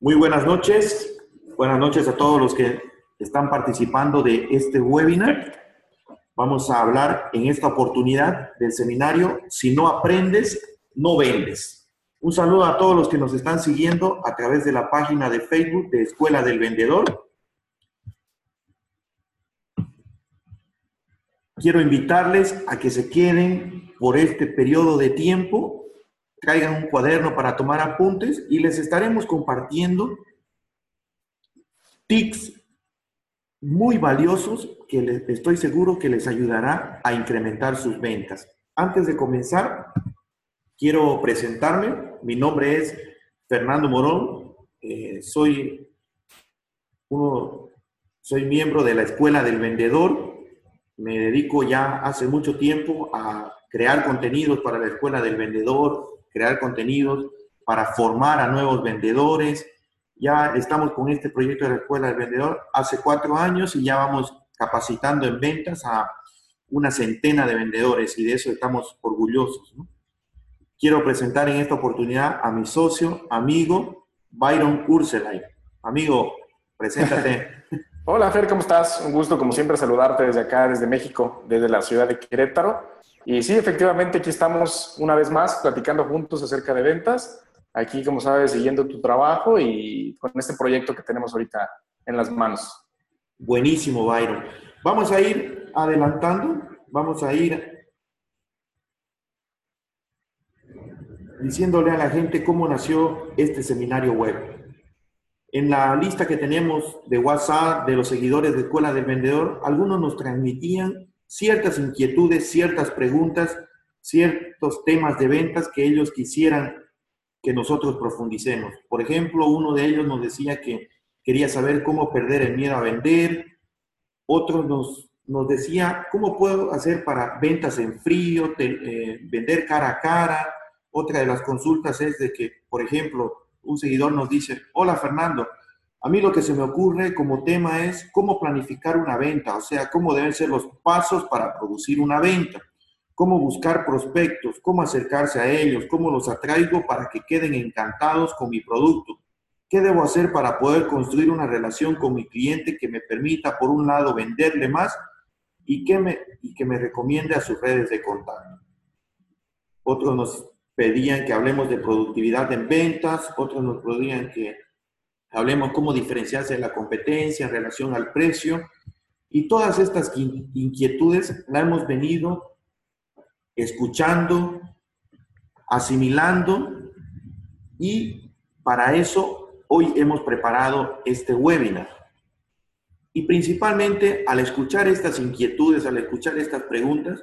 Muy buenas noches. Buenas noches a todos los que están participando de este webinar. Vamos a hablar en esta oportunidad del seminario Si no aprendes, no vendes. Un saludo a todos los que nos están siguiendo a través de la página de Facebook de Escuela del Vendedor. Quiero invitarles a que se queden por este periodo de tiempo traigan un cuaderno para tomar apuntes y les estaremos compartiendo tips muy valiosos que les, estoy seguro que les ayudará a incrementar sus ventas. Antes de comenzar, quiero presentarme. Mi nombre es Fernando Morón. Eh, soy, uno, soy miembro de la Escuela del Vendedor. Me dedico ya hace mucho tiempo a crear contenidos para la Escuela del Vendedor, crear contenidos, para formar a nuevos vendedores. Ya estamos con este proyecto de la Escuela del Vendedor hace cuatro años y ya vamos capacitando en ventas a una centena de vendedores y de eso estamos orgullosos. Quiero presentar en esta oportunidad a mi socio, amigo, Byron Urselay. Amigo, preséntate. Hola Fer, ¿cómo estás? Un gusto como siempre saludarte desde acá, desde México, desde la ciudad de Querétaro. Y sí, efectivamente, aquí estamos una vez más platicando juntos acerca de ventas. Aquí, como sabes, siguiendo tu trabajo y con este proyecto que tenemos ahorita en las manos. Buenísimo, Byron. Vamos a ir adelantando, vamos a ir diciéndole a la gente cómo nació este seminario web. En la lista que tenemos de WhatsApp de los seguidores de Escuela del Vendedor, algunos nos transmitían ciertas inquietudes, ciertas preguntas, ciertos temas de ventas que ellos quisieran que nosotros profundicemos. Por ejemplo, uno de ellos nos decía que quería saber cómo perder el miedo a vender, otro nos, nos decía cómo puedo hacer para ventas en frío, eh, vender cara a cara. Otra de las consultas es de que, por ejemplo, un seguidor nos dice, hola Fernando, a mí lo que se me ocurre como tema es cómo planificar una venta, o sea, cómo deben ser los pasos para producir una venta, cómo buscar prospectos, cómo acercarse a ellos, cómo los atraigo para que queden encantados con mi producto. ¿Qué debo hacer para poder construir una relación con mi cliente que me permita, por un lado, venderle más y que me, y que me recomiende a sus redes de contacto? Otros nos pedían que hablemos de productividad en ventas, otros nos pedían que hablemos cómo diferenciarse de la competencia en relación al precio. Y todas estas inquietudes las hemos venido escuchando, asimilando y para eso hoy hemos preparado este webinar. Y principalmente al escuchar estas inquietudes, al escuchar estas preguntas,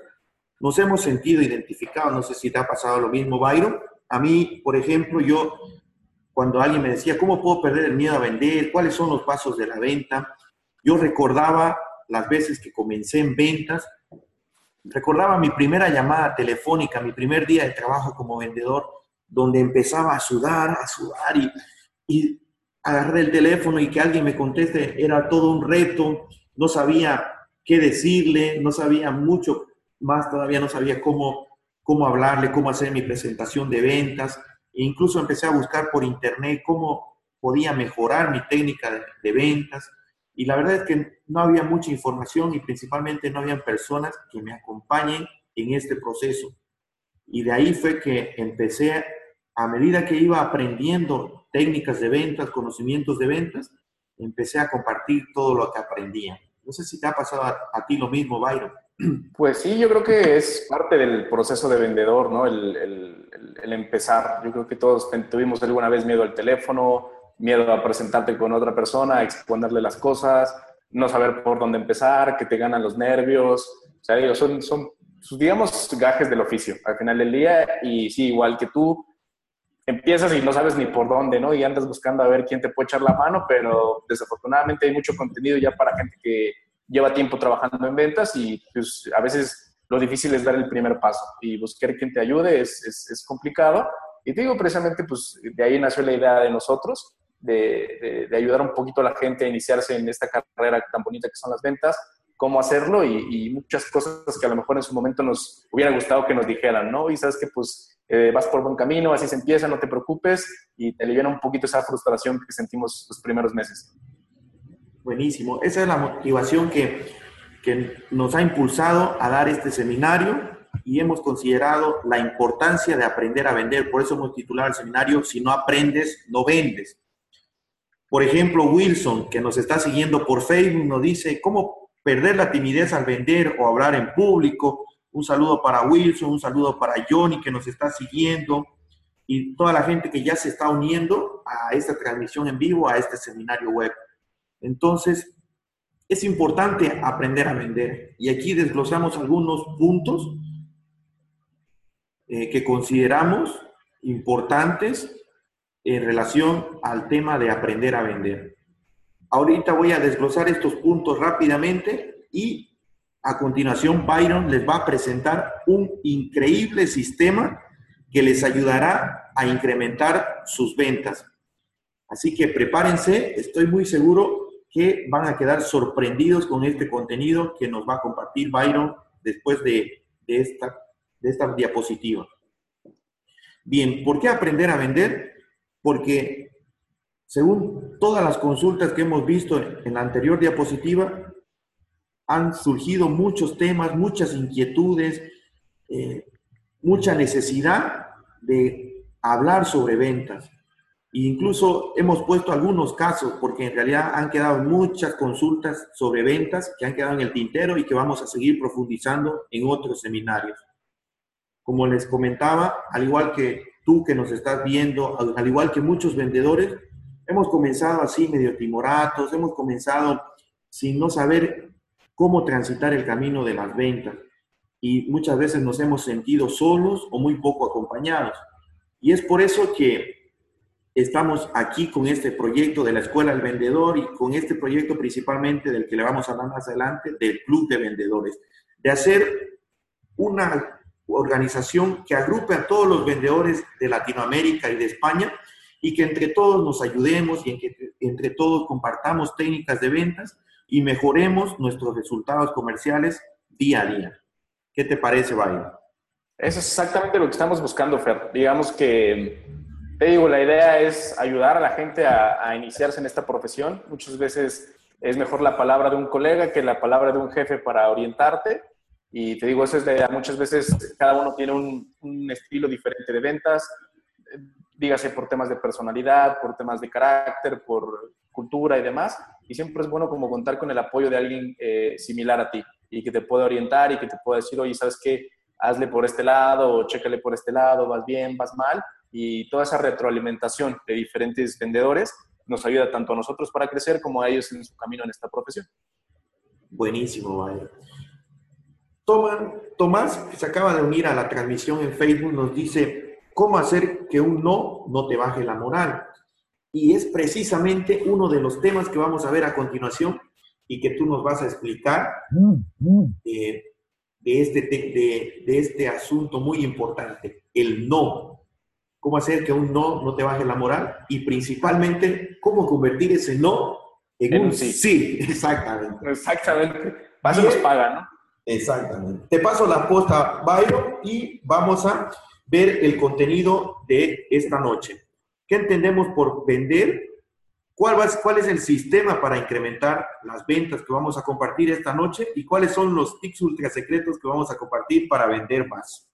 nos hemos sentido identificados. No sé si te ha pasado lo mismo, Byron. A mí, por ejemplo, yo cuando alguien me decía, ¿cómo puedo perder el miedo a vender? ¿Cuáles son los pasos de la venta? Yo recordaba las veces que comencé en ventas, recordaba mi primera llamada telefónica, mi primer día de trabajo como vendedor, donde empezaba a sudar, a sudar y, y agarré el teléfono y que alguien me conteste era todo un reto, no sabía qué decirle, no sabía mucho más, todavía no sabía cómo, cómo hablarle, cómo hacer mi presentación de ventas. E incluso empecé a buscar por internet cómo podía mejorar mi técnica de, ventas. Y la verdad es que no había mucha información y principalmente no había personas que me acompañen en este proceso. Y de ahí fue que empecé, a medida que iba aprendiendo técnicas de ventas, conocimientos de ventas, empecé a compartir todo lo que aprendía. No sé si te ha pasado a, ti lo mismo, Byron. Pues sí, yo creo que es parte del proceso de vendedor, ¿no? El, empezar. Yo creo que todos tuvimos alguna vez miedo al teléfono, miedo a presentarte con otra persona, a exponerle las cosas, no saber por dónde empezar, que te ganan los nervios. O sea, son, son, digamos, gajes del oficio al final del día. Y sí, igual que tú, empiezas y no sabes ni por dónde, ¿no? Y andas buscando a ver quién te puede echar la mano, pero desafortunadamente hay mucho contenido ya para gente que lleva tiempo trabajando en ventas y pues a veces lo difícil es dar el primer paso y buscar quien te ayude es, es, complicado. Y te digo, precisamente, pues de ahí nació la idea de nosotros, de, de, ayudar un poquito a la gente a iniciarse en esta carrera tan bonita que son las ventas, cómo hacerlo y, muchas cosas que a lo mejor en su momento nos hubiera gustado que nos dijeran, ¿no? Y sabes que pues eh, vas por buen camino, así se empieza, no te preocupes y te aliviana un poquito esa frustración que sentimos los primeros meses. Buenísimo. Esa es la motivación que, que nos ha impulsado a dar este seminario y hemos considerado la importancia de aprender a vender. Por eso hemos titulado el seminario Si no aprendes, no vendes. Por ejemplo, Wilson, que nos está siguiendo por Facebook, nos dice cómo perder la timidez al vender o hablar en público. Un saludo para Wilson, un saludo para Johnny, que nos está siguiendo, y toda la gente que ya se está uniendo a esta transmisión en vivo, a este seminario web. Entonces, es importante aprender a vender. Y aquí desglosamos algunos puntos eh, que consideramos importantes en relación al tema de aprender a vender. Ahorita voy a desglosar estos puntos rápidamente y a continuación Byron les va a presentar un increíble sistema que les ayudará a incrementar sus ventas. Así que prepárense, estoy muy seguro que van a quedar sorprendidos con este contenido que nos va a compartir Byron después de, esta, de esta diapositiva. Bien, ¿por qué aprender a vender? Porque según todas las consultas que hemos visto en la anterior diapositiva, han surgido muchos temas, muchas inquietudes, eh, mucha necesidad de hablar sobre ventas. Incluso hemos puesto algunos casos, porque en realidad han quedado muchas consultas sobre ventas que han quedado en el tintero y que vamos a seguir profundizando en otros seminarios. Como les comentaba, al igual que tú que nos estás viendo, al igual que muchos vendedores, hemos comenzado así medio timoratos, hemos comenzado sin no saber cómo transitar el camino de las ventas. Y muchas veces nos hemos sentido solos o muy poco acompañados. Y es por eso que estamos aquí con este proyecto de la Escuela del Vendedor y con este proyecto principalmente del que le vamos a hablar más adelante, del Club de Vendedores, de hacer una organización que agrupe a todos los vendedores de Latinoamérica y de España y que entre todos nos ayudemos y en que entre todos compartamos técnicas de ventas y mejoremos nuestros resultados comerciales día a día. ¿Qué te parece, Bayo? Eso es exactamente lo que estamos buscando, Fer. Digamos que te digo, la idea es ayudar a la gente a, iniciarse en esta profesión. Muchas veces es mejor la palabra de un colega que la palabra de un jefe para orientarte. Y te digo, eso es la idea. Muchas veces cada uno tiene un, un estilo diferente de ventas, dígase por temas de personalidad, por temas de carácter, por cultura y demás. Y siempre es bueno como contar con el apoyo de alguien eh, similar a ti y que te pueda orientar y que te pueda decir, oye, ¿sabes qué? Hazle por este lado o chécale por este lado, vas bien, vas mal y toda esa retroalimentación de diferentes vendedores nos ayuda tanto a nosotros para crecer como a ellos en su camino en esta profesión. Buenísimo, vale. Tomás, que se acaba de unir a la transmisión en Facebook, nos dice, ¿cómo hacer que un no no te baje la moral? Y es precisamente uno de los temas que vamos a ver a continuación y que tú nos vas a explicar eh, de, este, de este asunto muy importante, el no cómo hacer que un no no te baje la moral y principalmente cómo convertir ese no en, un sí. sí. Exactamente. Exactamente. Paso nos paga, ¿no? Exactamente. Te paso la posta, Byron, y vamos a ver el contenido de esta noche. ¿Qué entendemos por vender? ¿Cuál, va, ¿Cuál es el sistema para incrementar las ventas que vamos a compartir esta noche? ¿Y cuáles son los tips ultra secretos que vamos a compartir para vender más?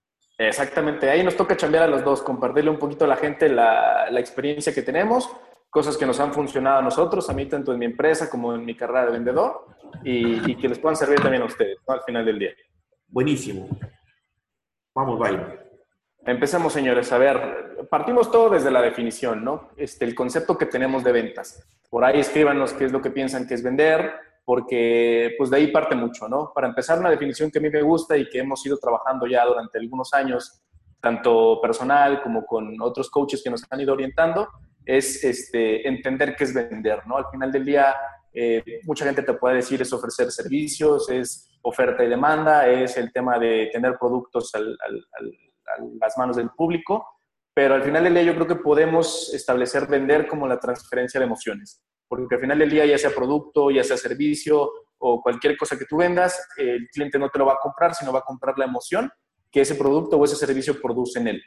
Exactamente, ahí nos toca cambiar a los dos, compartirle un poquito a la gente la, la, experiencia que tenemos, cosas que nos han funcionado a nosotros, a mí tanto en mi empresa como en mi carrera de vendedor, y, que les puedan servir también a ustedes al final del día. Buenísimo. Vamos, bye. Empecemos, señores. A ver, partimos todo desde la definición, ¿no? Este, el concepto que tenemos de ventas. Por ahí escríbanos qué es lo que piensan que es vender, porque pues de ahí parte mucho, ¿no? Para empezar, una definición que a mí me gusta y que hemos ido trabajando ya durante algunos años tanto personal como con otros coaches que nos han ido orientando, es este, entender qué es vender, ¿no? Al final del día, eh, mucha gente te puede decir es ofrecer servicios, es oferta y demanda, es el tema de tener productos a las manos del público, pero al final del día yo creo que podemos establecer vender como la transferencia de emociones, porque al final del día ya sea producto, ya sea servicio o cualquier cosa que tú vendas, el cliente no te lo va a comprar, sino va a comprar la emoción que ese producto o ese servicio produce en él.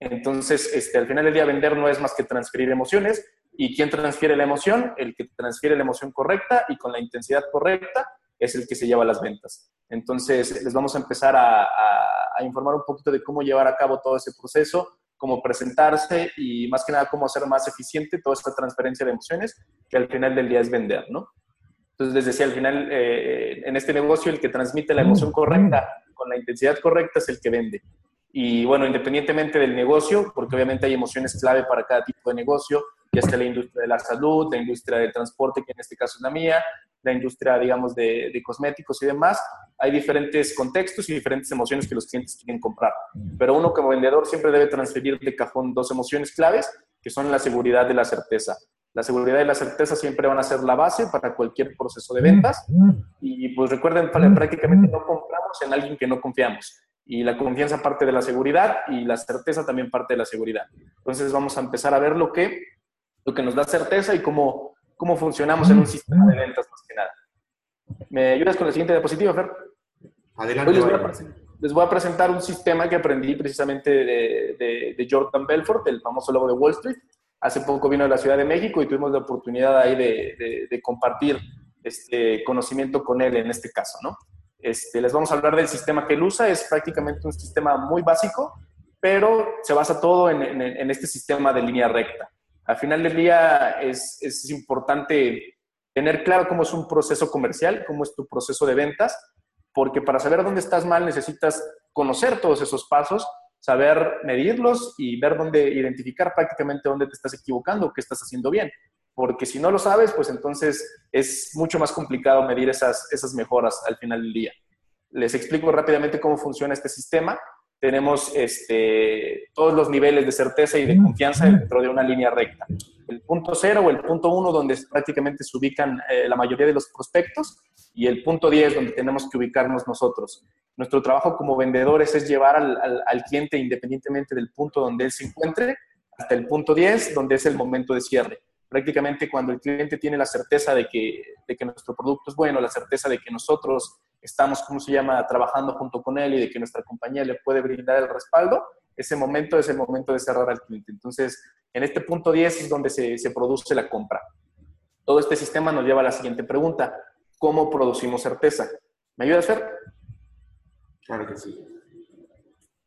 Entonces, este, al final del día, vender no es más que transferir emociones. ¿Y quién transfiere la emoción? El que transfiere la emoción correcta y con la intensidad correcta es el que se lleva las ventas. Entonces, les vamos a empezar a, a informar un poquito de cómo llevar a cabo todo ese proceso, cómo presentarse y más que nada cómo hacer más eficiente toda esta transferencia de emociones, que al final del día es vender, ¿no? Entonces, les decía, al final, eh, en este negocio, el que transmite la emoción correcta con la intensidad correcta es el que vende. Y bueno, independientemente del negocio, porque obviamente hay emociones clave para cada tipo de negocio, ya está la industria de la salud, la industria del transporte, que en este caso es la mía, la industria, digamos, de, de, cosméticos y demás. Hay diferentes contextos y diferentes emociones que los clientes quieren comprar. Pero uno como vendedor siempre debe transferir de cajón dos emociones claves, que son la seguridad y la certeza. La seguridad y la certeza siempre van a ser la base para cualquier proceso de ventas. Y pues recuerden, prácticamente no compramos en alguien que no confiamos y la confianza parte de la seguridad y la certeza también parte de la seguridad. Entonces vamos a empezar a ver lo que, lo que nos da certeza y cómo, cómo funcionamos en un sistema de ventas más que nada. ¿Me ayudas con la siguiente diapositiva, Fer? Adelante. Les voy, a, les voy, a, presentar un sistema que aprendí precisamente de, de, de, Jordan Belfort, el famoso logo de Wall Street. Hace poco vino a la Ciudad de México y tuvimos la oportunidad ahí de, de compartir este conocimiento con él en este caso, ¿no? Este, les vamos a hablar del sistema que él usa. Es prácticamente un sistema muy básico, pero se basa todo en, este sistema de línea recta. Al final del día es, es, importante tener claro cómo es un proceso comercial, cómo es tu proceso de ventas, porque para saber dónde estás mal necesitas conocer todos esos pasos, saber medirlos y ver dónde identificar prácticamente dónde te estás equivocando, qué estás haciendo bien porque si no lo sabes, pues entonces es mucho más complicado medir esas, esas mejoras al final del día. Les explico rápidamente cómo funciona este sistema. Tenemos este, todos los niveles de certeza y de confianza dentro de una línea recta. El punto cero o el punto uno, donde prácticamente se ubican eh, la mayoría de los prospectos, y el punto 10, donde tenemos que ubicarnos nosotros. Nuestro trabajo como vendedores es llevar al, al, al cliente, independientemente del punto donde él se encuentre, hasta el punto 10, donde es el momento de cierre prácticamente cuando el cliente tiene la certeza de que, de que nuestro producto es bueno, la certeza de que nosotros estamos, ¿cómo se llama?, trabajando junto con él y de que nuestra compañía le puede brindar el respaldo, ese momento es el momento de cerrar al cliente. Entonces, en este punto 10 es donde se, se produce la compra. Todo este sistema nos lleva a la siguiente pregunta. ¿Cómo producimos certeza? ¿Me ayuda a hacer? Claro que sí.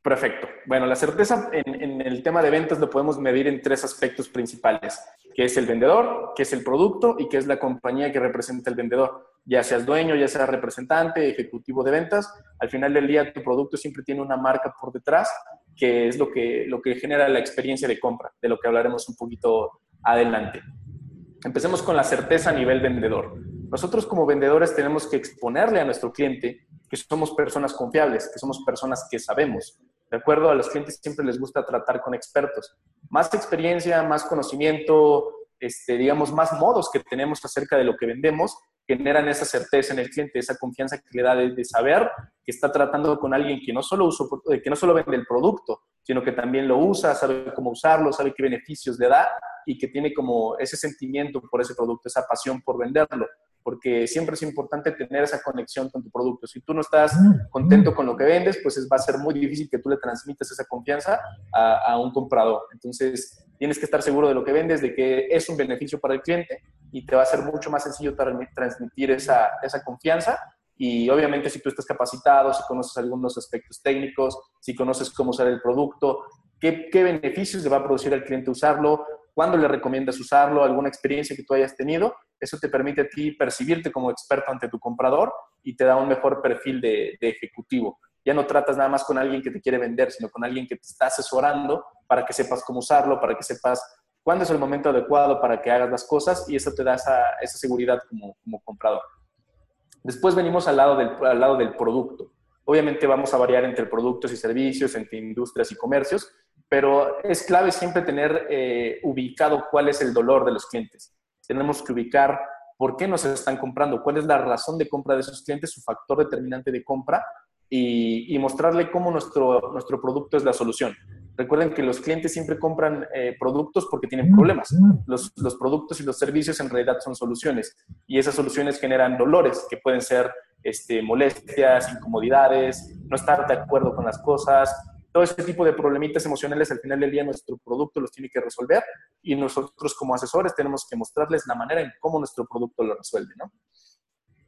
Perfecto. Bueno, la certeza en, en, el tema de ventas lo podemos medir en tres aspectos principales que es el vendedor, que es el producto y que es la compañía que representa el vendedor. Ya seas dueño, ya seas representante, ejecutivo de ventas, al final del día tu producto siempre tiene una marca por detrás, que es lo que, lo que genera la experiencia de compra, de lo que hablaremos un poquito adelante. Empecemos con la certeza a nivel vendedor. Nosotros como vendedores tenemos que exponerle a nuestro cliente que somos personas confiables, que somos personas que sabemos, ¿de acuerdo? A los clientes siempre les gusta tratar con expertos. Más experiencia, más conocimiento, este, digamos, más modos que tenemos acerca de lo que vendemos, generan esa certeza en el cliente, esa confianza que le da de, saber que está tratando con alguien que no, solo uso, eh, que no solo vende el producto, sino que también lo usa, sabe cómo usarlo, sabe qué beneficios le da y que tiene como ese sentimiento por ese producto, esa pasión por venderlo porque siempre es importante tener esa conexión con tu producto. Si tú no estás contento con lo que vendes, pues va a ser muy difícil que tú le transmitas esa confianza a, a, un comprador. Entonces, tienes que estar seguro de lo que vendes, de que es un beneficio para el cliente y te va a ser mucho más sencillo transmitir esa, esa confianza. Y obviamente si tú estás capacitado, si conoces algunos aspectos técnicos, si conoces cómo usar el producto, qué, qué beneficios le va a producir al cliente usarlo, cuándo le recomiendas usarlo, alguna experiencia que tú hayas tenido, eso te permite a ti percibirte como experto ante tu comprador y te da un mejor perfil de, de, ejecutivo. Ya no tratas nada más con alguien que te quiere vender, sino con alguien que te está asesorando para que sepas cómo usarlo, para que sepas cuándo es el momento adecuado para que hagas las cosas y eso te da esa, esa seguridad como, como, comprador. Después venimos al lado, del, al lado del producto. Obviamente vamos a variar entre productos y servicios, entre industrias y comercios, pero es clave siempre tener eh, ubicado cuál es el dolor de los clientes. Tenemos que ubicar por qué nos están comprando, cuál es la razón de compra de esos clientes, su factor determinante de compra y, mostrarle cómo nuestro, nuestro producto es la solución. Recuerden que los clientes siempre compran eh, productos porque tienen problemas. Los, los, productos y los servicios en realidad son soluciones y esas soluciones generan dolores que pueden ser este, molestias, incomodidades, no estar de acuerdo con las cosas, todo ese tipo de problemitas emocionales al final del día nuestro producto los tiene que resolver y nosotros como asesores tenemos que mostrarles la manera en cómo nuestro producto lo resuelve, ¿no?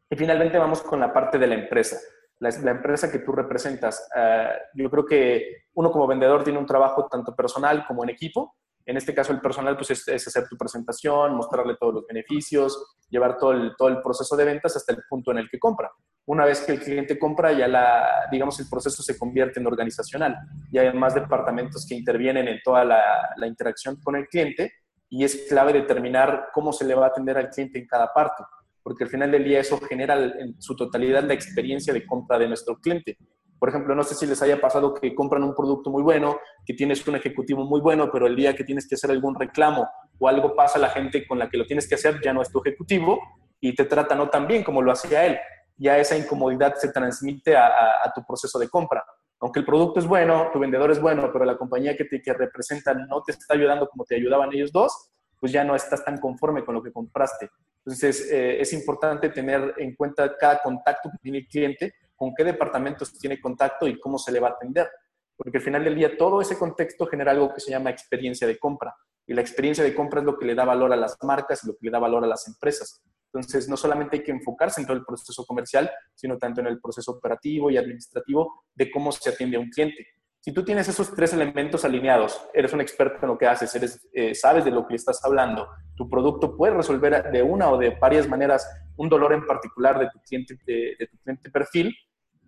Y finalmente vamos con la parte de la empresa. La, empresa que tú representas, eh, yo creo que uno como vendedor tiene un trabajo tanto personal como en equipo en este caso, el personal pues, es, hacer tu presentación, mostrarle todos los beneficios, llevar todo el, todo el proceso de ventas hasta el punto en el que compra. Una vez que el cliente compra, ya la, digamos, el proceso se convierte en organizacional. Y hay más departamentos que intervienen en toda la, la interacción con el cliente y es clave determinar cómo se le va a atender al cliente en cada parte, porque al final del día eso genera en su totalidad la experiencia de compra de nuestro cliente. Por ejemplo, no sé si les haya pasado que compran un producto muy bueno, que tienes un ejecutivo muy bueno, pero el día que tienes que hacer algún reclamo o algo pasa, la gente con la que lo tienes que hacer ya no es tu ejecutivo y te trata no tan bien como lo hacía él. Ya esa incomodidad se transmite a, tu proceso de compra. Aunque el producto es bueno, tu vendedor es bueno, pero la compañía que te que representa no te está ayudando como te ayudaban ellos dos, pues ya no estás tan conforme con lo que compraste. Entonces, eh, es importante tener en cuenta cada contacto que tiene el cliente con qué departamentos tiene contacto y cómo se le va a atender. Porque al final del día todo ese contexto genera algo que se llama experiencia de compra. Y la experiencia de compra es lo que le da valor a las marcas y lo que le da valor a las empresas. Entonces, no solamente hay que enfocarse en todo el proceso comercial, sino tanto en el proceso operativo y administrativo de cómo se atiende a un cliente. Si tú tienes esos tres elementos alineados, eres un experto en lo que haces, eres, eh, sabes de lo que estás hablando, tu producto puede resolver de una o de varias maneras un dolor en particular de tu cliente, de tu cliente perfil,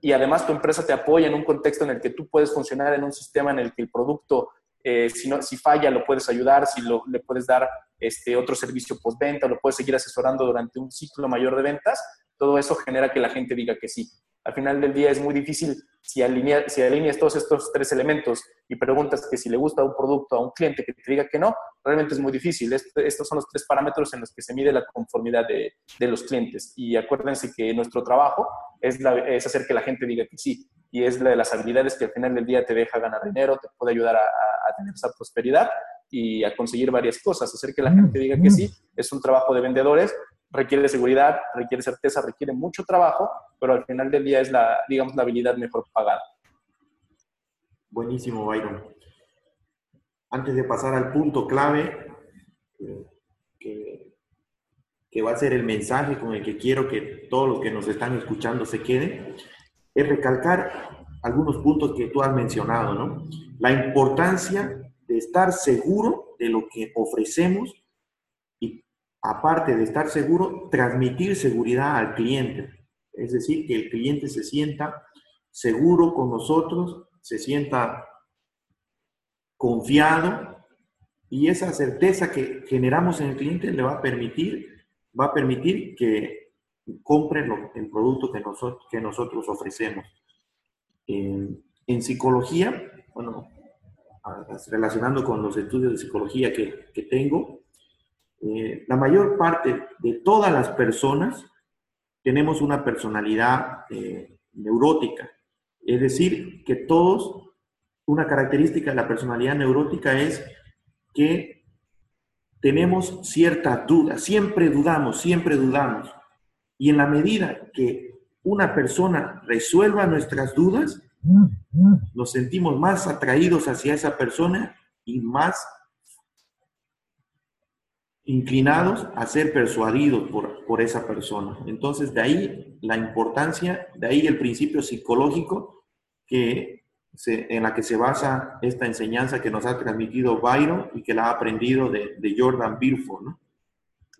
y además tu empresa te apoya en un contexto en el que tú puedes funcionar en un sistema en el que el producto, eh, si, no, si falla, lo puedes ayudar, si lo, le puedes dar este, otro servicio postventa, lo puedes seguir asesorando durante un ciclo mayor de ventas, todo eso genera que la gente diga que sí. Al final del día es muy difícil si, alinea, si alineas todos estos tres elementos y preguntas que si le gusta un producto a un cliente que te diga que no, realmente es muy difícil. estos son los tres parámetros en los que se mide la conformidad de, de los clientes. Y acuérdense que nuestro trabajo es, es, hacer que la gente diga que sí. Y es la de las habilidades que al final del día te deja ganar dinero, te puede ayudar a, a tener esa prosperidad y a conseguir varias cosas. Hacer que la gente diga que sí es un trabajo de vendedores requiere seguridad, requiere certeza, requiere mucho trabajo, pero al final del día es la, digamos, la habilidad mejor pagada. Buenísimo, Byron. Antes de pasar al punto clave, que, que, va a ser el mensaje con el que quiero que todos los que nos están escuchando se queden, es recalcar algunos puntos que tú has mencionado, ¿no? La importancia de estar seguro de lo que ofrecemos aparte de estar seguro, transmitir seguridad al cliente. Es decir, que el cliente se sienta seguro con nosotros, se sienta confiado y esa certeza que generamos en el cliente le va a permitir, va a permitir que compre el producto que nosotros, ofrecemos. En, en psicología, bueno, relacionando con los estudios de psicología que tengo, eh, la mayor parte de todas las personas tenemos una personalidad eh, neurótica. Es decir, que todos, una característica de la personalidad neurótica es que tenemos ciertas dudas, siempre dudamos, siempre dudamos. Y en la medida que una persona resuelva nuestras dudas, nos sentimos más atraídos hacia esa persona y más inclinados a ser persuadidos por, por esa persona. Entonces, de ahí la importancia, de ahí el principio psicológico que en la que se basa esta enseñanza que nos ha transmitido Byron y que la ha aprendido de, de Jordan Belfort, ¿no?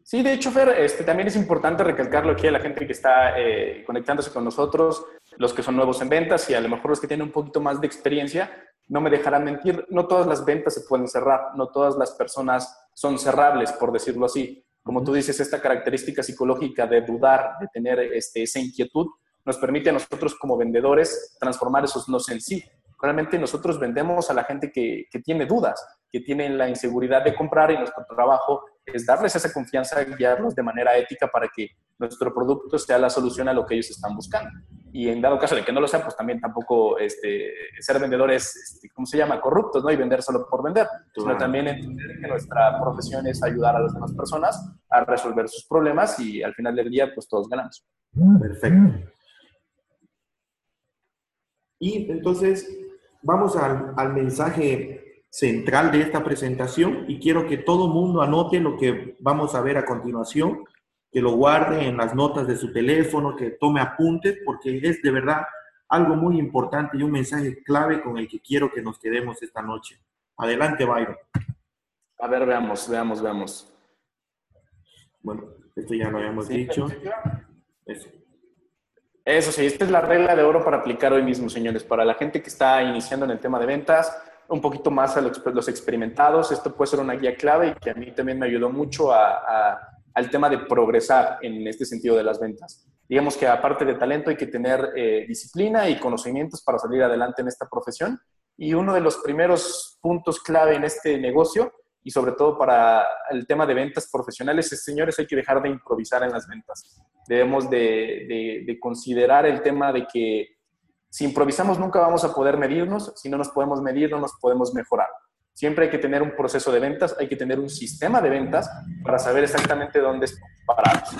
Sí, de hecho, Fer, este, también es importante recalcarlo aquí a la gente que está eh, conectándose con nosotros, los que son nuevos en ventas y a lo mejor los que tienen un poquito más de experiencia, no me dejarán mentir, no todas las ventas se pueden cerrar, no todas las personas son cerrables, por decirlo así. Como tú dices, esta característica psicológica de dudar, de tener este, esa inquietud, nos permite a nosotros como vendedores transformar esos no en sí. Realmente nosotros vendemos a la gente que, que tiene dudas, que tiene la inseguridad de comprar y nuestro trabajo es darles esa confianza, guiarlos de manera ética para que nuestro producto sea la solución a lo que ellos están buscando. Y en dado caso de que no lo sea, pues también tampoco este, ser vendedores, este, ¿cómo se llama? Corruptos, ¿no? Y vender solo por vender, sino también entender que nuestra profesión es ayudar a las demás personas a resolver sus problemas y al final del día, pues todos ganamos. Perfecto. Y entonces, vamos al, al mensaje central de esta presentación y quiero que todo mundo anote lo que vamos a ver a continuación, que lo guarde en las notas de su teléfono, que tome apuntes, porque es de verdad algo muy importante y un mensaje clave con el que quiero que nos quedemos esta noche. Adelante, Byron. A ver, veamos, veamos, veamos. Bueno, esto ya lo habíamos dicho. Eso. Eso sí, esta es la regla de oro para aplicar hoy mismo, señores. Para la gente que está iniciando en el tema de ventas, un poquito más a los, experimentados, esto puede ser una guía clave y que a mí también me ayudó mucho al tema de progresar en este sentido de las ventas. Digamos que aparte de talento hay que tener eh, disciplina y conocimientos para salir adelante en esta profesión. Y uno de los primeros puntos clave en este negocio y sobre todo para el tema de ventas profesionales es, señores, hay que dejar de improvisar en las ventas. Debemos de, de, considerar el tema de que si improvisamos nunca vamos a poder medirnos, si no nos podemos medir no nos podemos mejorar. Siempre hay que tener un proceso de ventas, hay que tener un sistema de ventas para saber exactamente dónde parados.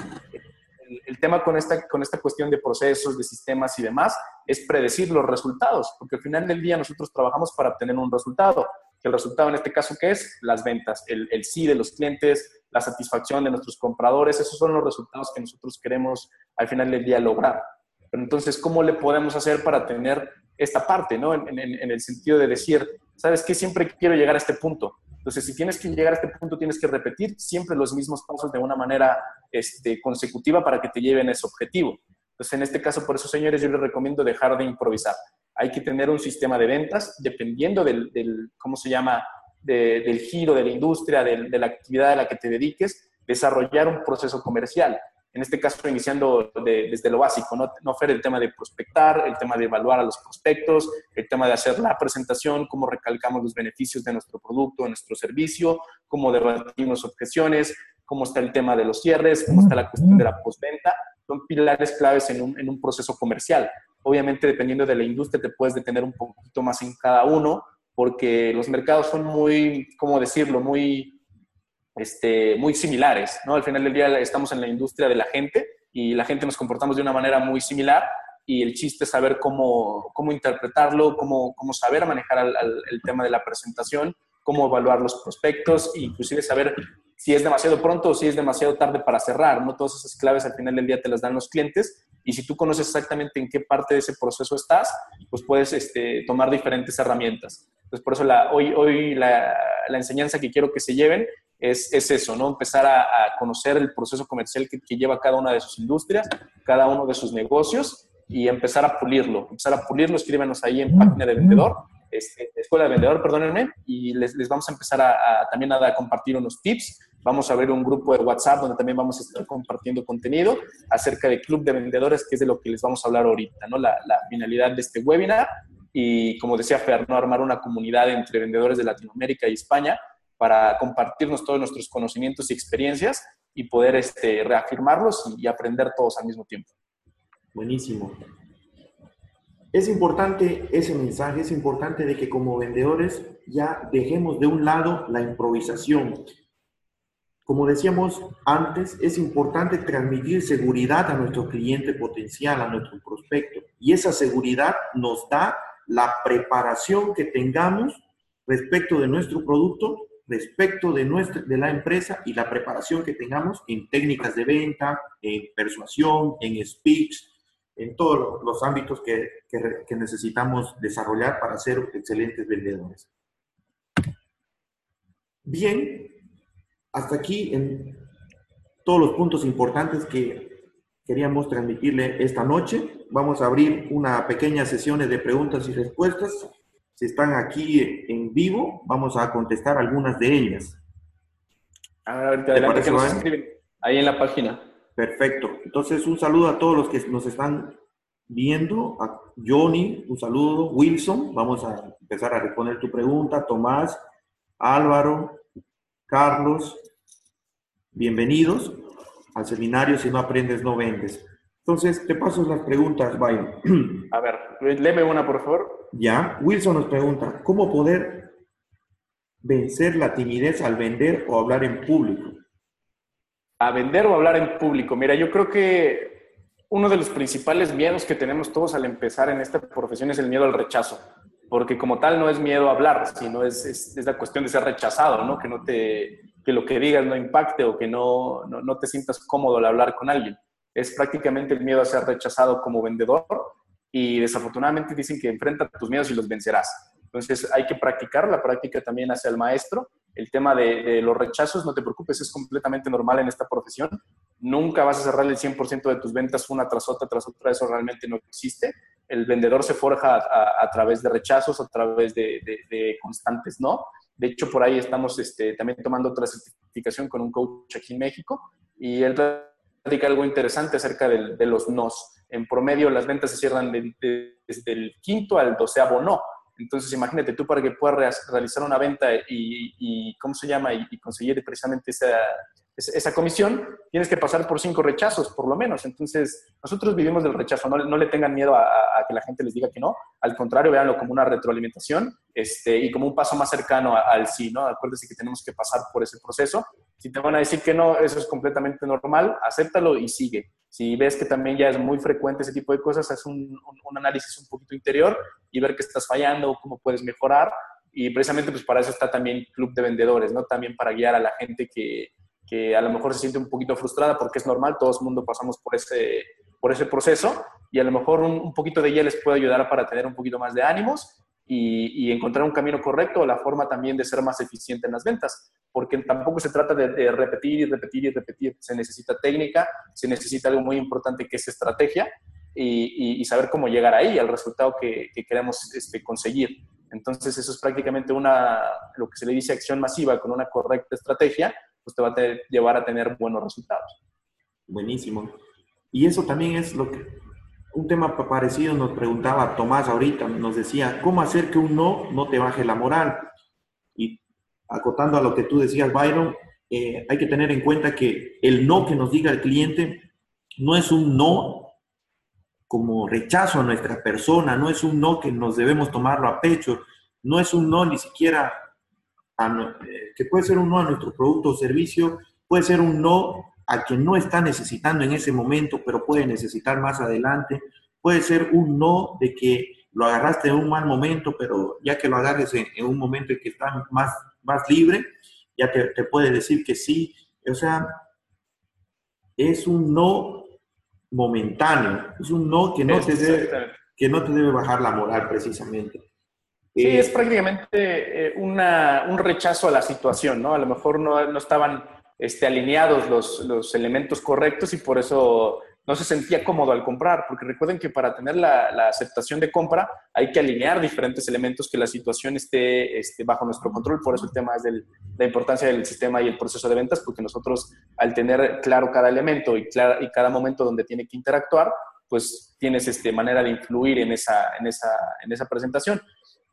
El, el tema con esta, con esta cuestión de procesos, de sistemas y demás es predecir los resultados, porque al final del día nosotros trabajamos para obtener un resultado el resultado en este caso, ¿qué es? Las ventas, el, el sí de los clientes, la satisfacción de nuestros compradores, esos son los resultados que nosotros queremos al final del día lograr. Pero entonces, ¿cómo le podemos hacer para tener esta parte, ¿no? En, el sentido de decir, ¿sabes qué? Siempre quiero llegar a este punto. Entonces, si tienes que llegar a este punto, tienes que repetir siempre los mismos pasos de una manera este, consecutiva para que te lleven a ese objetivo. Entonces, en este caso, por eso, señores, yo les recomiendo dejar de improvisar hay que tener un sistema de ventas dependiendo del, ¿cómo se llama?, del giro de la industria, de la actividad a la que te dediques, desarrollar un proceso comercial. En este caso, iniciando desde lo básico, ¿no? no el tema de prospectar, el tema de evaluar a los prospectos, el tema de hacer la presentación, cómo recalcamos los beneficios de nuestro producto, de nuestro servicio, cómo debatimos objeciones, cómo está el tema de los cierres, cómo está la cuestión de la postventa. Son pilares claves en un, en un proceso comercial. Obviamente, dependiendo de la industria, te puedes detener un poquito más en cada uno, porque los mercados son muy, ¿cómo decirlo?, muy, este, muy similares, ¿no? Al final del día estamos en la industria de la gente y la gente nos comportamos de una manera muy similar y el chiste es saber cómo, cómo interpretarlo, cómo, cómo saber manejar el tema de la presentación, cómo evaluar los prospectos inclusive saber si es demasiado pronto o si es demasiado tarde para cerrar, ¿no? Todas esas claves al final del día te las dan los clientes y si tú conoces exactamente en qué parte de ese proceso estás, pues puedes este, tomar diferentes herramientas. Entonces, por eso la, hoy, hoy la, la, enseñanza que quiero que se lleven es, es eso, ¿no? Empezar a, conocer el proceso comercial que, lleva cada una de sus industrias, cada uno de sus negocios y empezar a pulirlo. Empezar a pulirlo, escríbanos ahí en página de vendedor, este, escuela de vendedor, perdónenme, y les, les vamos a empezar a, también a, a compartir unos tips Vamos a abrir un grupo de WhatsApp donde también vamos a estar compartiendo contenido acerca del club de vendedores, que es de lo que les vamos a hablar ahorita, ¿no? La, finalidad de este webinar. Y como decía Fer, armar una comunidad entre vendedores de Latinoamérica y España para compartirnos todos nuestros conocimientos y experiencias y poder este, reafirmarlos y, y aprender todos al mismo tiempo. Buenísimo. Es importante ese mensaje, es importante de que como vendedores ya dejemos de un lado la improvisación, como decíamos antes, es importante transmitir seguridad a nuestro cliente potencial, a nuestro prospecto. Y esa seguridad nos da la preparación que tengamos respecto de nuestro producto, respecto de, nuestra, de la empresa y la preparación que tengamos en técnicas de venta, en persuasión, en speech, en todos los ámbitos que, que, que necesitamos desarrollar para ser excelentes vendedores. Bien, hasta aquí en todos los puntos importantes que queríamos transmitirle esta noche. Vamos a abrir una pequeña sesión de preguntas y respuestas. Están aquí en vivo, vamos a contestar algunas de ellas. Adelante que nos escriben ahí en la página. Perfecto. Entonces, un saludo a todos los que nos están viendo. A Johnny, un saludo. Wilson, vamos a empezar a responder tu pregunta. Tomás, Álvaro, Carlos, bienvenidos al seminario Si no aprendes, no vendes. Entonces, te paso las preguntas, Byron. A ver, léeme una, por favor. Ya, Wilson nos pregunta, ¿cómo poder vencer la timidez al vender o hablar en público? A vender o hablar en público. Mira, yo creo que uno de los principales miedos que tenemos todos al empezar en esta profesión es el miedo al rechazo, porque como tal no es miedo a hablar, sino es, es, la cuestión de ser rechazado, ¿no? Que, no te, que lo que digas no impacte o que no, no, no te sientas cómodo al hablar con alguien. Es prácticamente el miedo a ser rechazado como vendedor y desafortunadamente dicen que enfrenta tus miedos y los vencerás. Entonces hay que practicar, la práctica también hacia el maestro. El tema de, los rechazos, no te preocupes, es completamente normal en esta profesión. Nunca vas a cerrar el 100% de tus ventas una tras otra, tras otra, eso realmente no existe. El vendedor se forja a, través de rechazos, a través de, constantes no. De hecho, por ahí estamos este, también tomando otra certificación con un coach aquí en México y él platica algo interesante acerca de, los nos. En promedio, las ventas se cierran desde el quinto al doceavo no. Entonces, imagínate tú para que puedas realizar una venta y, ¿cómo se llama? Y, conseguir precisamente esa, esa comisión, tienes que pasar por cinco rechazos, por lo menos. Entonces, nosotros vivimos del rechazo, no, no le tengan miedo a, que la gente les diga que no, al contrario, véanlo como una retroalimentación este, y como un paso más cercano al sí, ¿no? Acuérdense que tenemos que pasar por ese proceso. Si te van a decir que no, eso es completamente normal, acéptalo y sigue. Si ves que también ya es muy frecuente ese tipo de cosas, haz un, un, análisis un poquito interior y ver qué estás fallando, cómo puedes mejorar. Y precisamente pues para eso está también Club de Vendedores, ¿no? También para guiar a la gente que, que a lo mejor se siente un poquito frustrada porque es normal, todo el mundo pasamos por ese, por ese proceso y a lo mejor un, poquito de ella les puede ayudar para tener un poquito más de ánimos y, encontrar un camino correcto o la forma también de ser más eficiente en las ventas, porque tampoco se trata de, repetir y repetir y repetir, se necesita técnica, se necesita algo muy importante que es estrategia y, saber cómo llegar ahí, al resultado que, queremos este, conseguir. Entonces, eso es prácticamente una, lo que se le dice acción masiva con una correcta estrategia, pues te va a llevar a tener buenos resultados. Buenísimo. Y eso también es lo que, un tema parecido nos preguntaba Tomás ahorita, nos decía, ¿cómo hacer que un no no te baje la moral? Y acotando a lo que tú decías, Byron, eh, hay que tener en cuenta que el no que nos diga el cliente no es un no como rechazo a nuestra persona, no es un no que nos debemos tomarlo a pecho, no es un no ni siquiera eh, que puede ser un no a nuestro producto o servicio, puede ser un no a quien no está necesitando en ese momento, pero puede necesitar más adelante, puede ser un no de que lo agarraste en un mal momento, pero ya que lo agarres en, un momento en que está más, más libre, ya te, te, puede decir que sí. O sea, es un no momentáneo, es un no que no, te debe, que no te debe bajar la moral precisamente. Sí, es prácticamente eh, una, un rechazo a la situación, ¿no? A lo mejor no, no estaban este, alineados los, los, elementos correctos y por eso no se sentía cómodo al comprar, porque recuerden que para tener la, la aceptación de compra hay que alinear diferentes elementos que la situación esté, esté bajo nuestro control, por eso el tema es del, la importancia del sistema y el proceso de ventas, porque nosotros al tener claro cada elemento y, y cada momento donde tiene que interactuar, pues tienes este, manera de influir en esa, en esa, en esa presentación.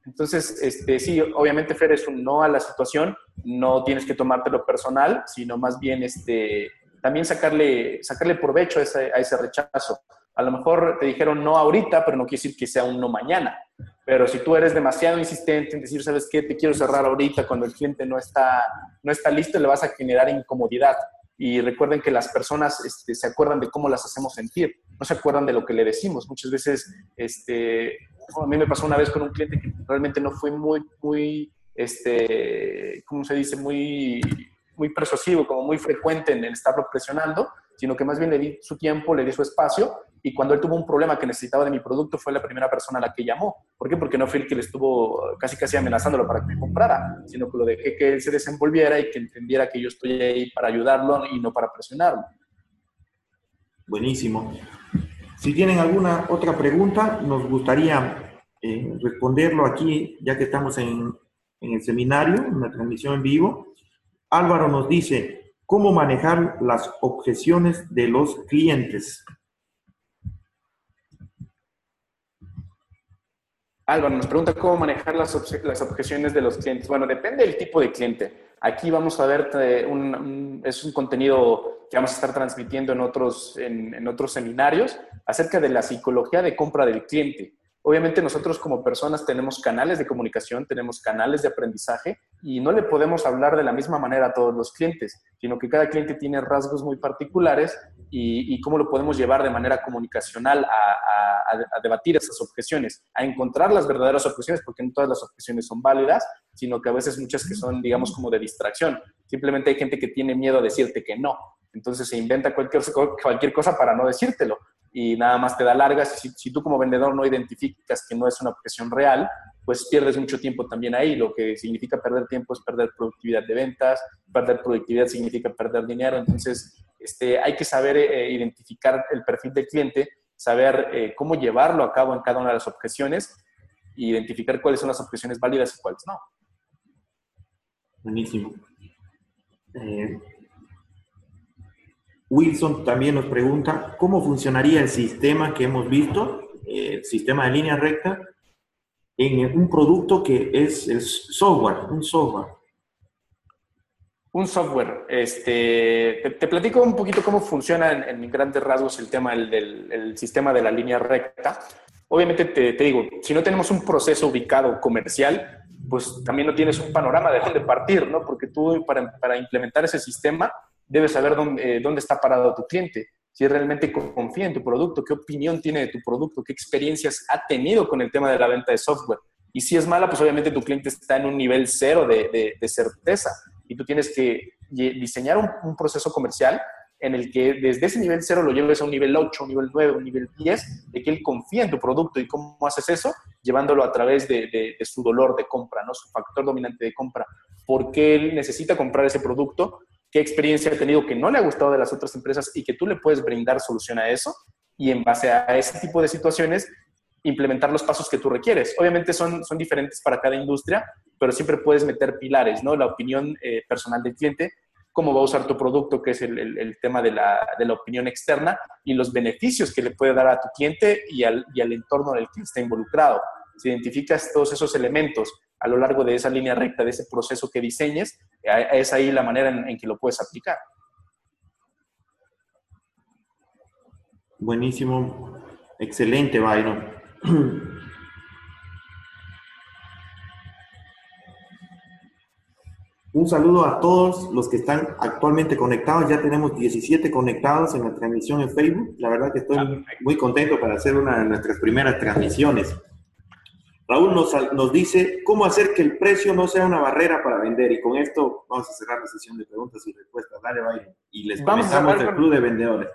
Entonces, este, sí, obviamente, Fer, es un no a la situación, no tienes que tomártelo personal, sino más bien este, también sacarle, sacarle provecho a ese, rechazo. A lo mejor te dijeron no ahorita, pero no quiere decir que sea un no mañana. Pero si tú eres demasiado insistente en decir, ¿sabes qué? Te quiero cerrar ahorita cuando el cliente no está, no está listo, le vas a generar incomodidad. Y recuerden que las personas este, se acuerdan de cómo las hacemos sentir, no se acuerdan de lo que le decimos. Muchas veces este, a mí me pasó una vez con un cliente que realmente no fue muy, muy, este, ¿cómo se dice? Muy, muy persuasivo, como muy frecuente en el estarlo presionando, sino que más bien le di su tiempo, le di su espacio y cuando él tuvo un problema que necesitaba de mi producto fue la primera persona a la que llamó. ¿Por qué? Porque no fue el que le estuvo casi casi amenazándolo para que me comprara, sino que lo dejé que él se desenvolviera y que entendiera que yo estoy ahí para ayudarlo y no para presionarlo. Buenísimo. Si tienen alguna otra pregunta, nos gustaría eh, responderlo aquí, ya que estamos en, en el seminario, en la transmisión en vivo. Álvaro nos dice, ¿cómo manejar las objeciones de los clientes? Álvaro nos pregunta cómo manejar las, objeciones de los clientes. Bueno, depende del tipo de cliente. Aquí vamos a ver, eh, un, es un contenido que vamos a estar transmitiendo en otros, en, en otros seminarios acerca de la psicología de compra del cliente. Obviamente nosotros como personas tenemos canales de comunicación, tenemos canales de aprendizaje y no le podemos hablar de la misma manera a todos los clientes, sino que cada cliente tiene rasgos muy particulares y, cómo lo podemos llevar de manera comunicacional a, debatir esas objeciones, a encontrar las verdaderas objeciones, porque no todas las objeciones son válidas, sino que a veces muchas que son, digamos, como de distracción. Simplemente hay gente que tiene miedo a decirte que no. Entonces se inventa cualquier, cualquier cosa para no decírtelo y nada más te da largas. Si, si tú como vendedor no identificas que no es una objeción real, pues pierdes mucho tiempo también ahí. Lo que significa perder tiempo es perder productividad de ventas, perder productividad significa perder dinero. Entonces, este, hay que saber eh, identificar el perfil del cliente, saber eh, cómo llevarlo a cabo en cada una de las objeciones e identificar cuáles son las objeciones válidas y cuáles no. Buenísimo. Eh, Wilson también nos pregunta, ¿cómo funcionaría el sistema que hemos visto, el sistema de línea recta, en un producto que es el software, un software? Un software. Este, te, platico un poquito cómo funciona en, grandes rasgos el tema del, sistema de la línea recta. Obviamente te, digo, si no tenemos un proceso ubicado comercial, pues también no tienes un panorama de dónde partir, ¿no? Porque tú para implementar ese sistema debes saber dónde, eh, dónde está parado tu cliente, si realmente confía en tu producto, qué opinión tiene de tu producto, qué experiencias ha tenido con el tema de la venta de software. Y si es mala, pues obviamente tu cliente está en un nivel cero de, de, certeza y tú tienes que diseñar un, proceso comercial en el que desde ese nivel cero lo lleves a un nivel 8, un nivel 9, un nivel 10, de que él confía en tu producto y cómo haces eso, llevándolo a través de, de, de su dolor de compra, ¿no? su factor dominante de compra. ¿Por qué él necesita comprar ese producto? Qué experiencia ha tenido que no le ha gustado de las otras empresas y que tú le puedes brindar solución a eso y en base a ese tipo de situaciones implementar los pasos que tú requieres. Obviamente son, son diferentes para cada industria, pero siempre puedes meter pilares, ¿no? La opinión eh, personal del cliente, cómo va a usar tu producto, que es el, el, tema de la, de la, opinión externa, y los beneficios que le puede dar a tu cliente y al, y al entorno en el que está involucrado. Si identificas todos esos elementos a lo largo de esa línea recta, de ese proceso que diseñes, es ahí la manera en, que lo puedes aplicar. Buenísimo, excelente, Byron. Un saludo a todos los que están actualmente conectados. Ya tenemos 17 conectados en la transmisión en Facebook. La verdad que estoy muy contento para hacer una de nuestras primeras transmisiones. Raúl nos, nos, dice cómo hacer que el precio no sea una barrera para vender. Y con esto vamos a cerrar la sesión de preguntas y respuestas. Dale, vaya. Y les vamos a el club de vendedores.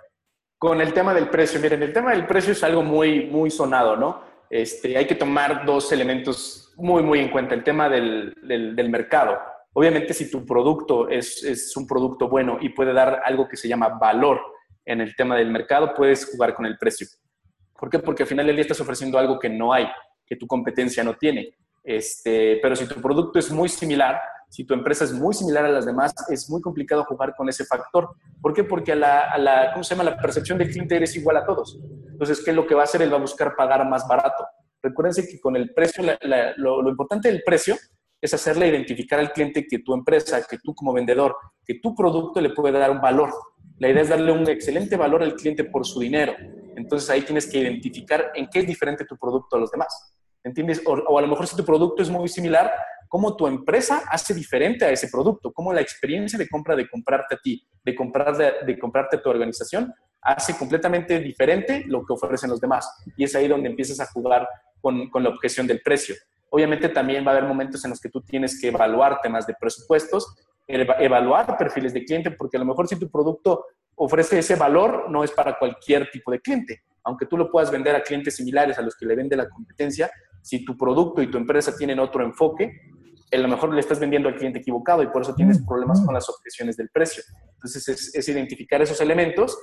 Con el tema del precio. Miren, el tema del precio es algo muy, muy sonado, ¿no? Este, hay que tomar dos elementos muy, muy en cuenta. El tema del, del, del mercado. Obviamente, si tu producto es, es un producto bueno y puede dar algo que se llama valor en el tema del mercado, puedes jugar con el precio. ¿Por qué? Porque al final del día estás ofreciendo algo que no hay que tu competencia no tiene. Este, pero si tu producto es muy similar, si tu empresa es muy similar a las demás, es muy complicado jugar con ese factor. ¿Por qué? Porque a la, a la, ¿cómo se llama? La percepción del cliente eres igual a todos. Entonces, ¿qué es lo que va a hacer? Él va a buscar pagar más barato. Recuérdense que con el precio, lo, lo, importante del precio es hacerle identificar al cliente que tu empresa, que tú como vendedor, que tu producto le puede dar un valor. La idea es darle un excelente valor al cliente por su dinero. Entonces ahí tienes que identificar en qué es diferente tu producto a los demás. ¿Entiendes? O, a lo mejor si tu producto es muy similar, cómo tu empresa hace diferente a ese producto, cómo la experiencia de compra de comprarte a ti, de, comprar de, comprarte a tu organización, hace completamente diferente lo que ofrecen los demás. Y es ahí donde empiezas a jugar con, con la objeción del precio. Obviamente también va a haber momentos en los que tú tienes que evaluar temas de presupuestos, evaluar perfiles de cliente, porque a lo mejor si tu producto ofrece ese valor, no es para cualquier tipo de cliente. Aunque tú lo puedas vender a clientes similares a los que le vende la competencia, si tu producto y tu empresa tienen otro enfoque, a lo mejor le estás vendiendo al cliente equivocado y por eso tienes problemas con las objeciones del precio. Entonces, es, identificar esos elementos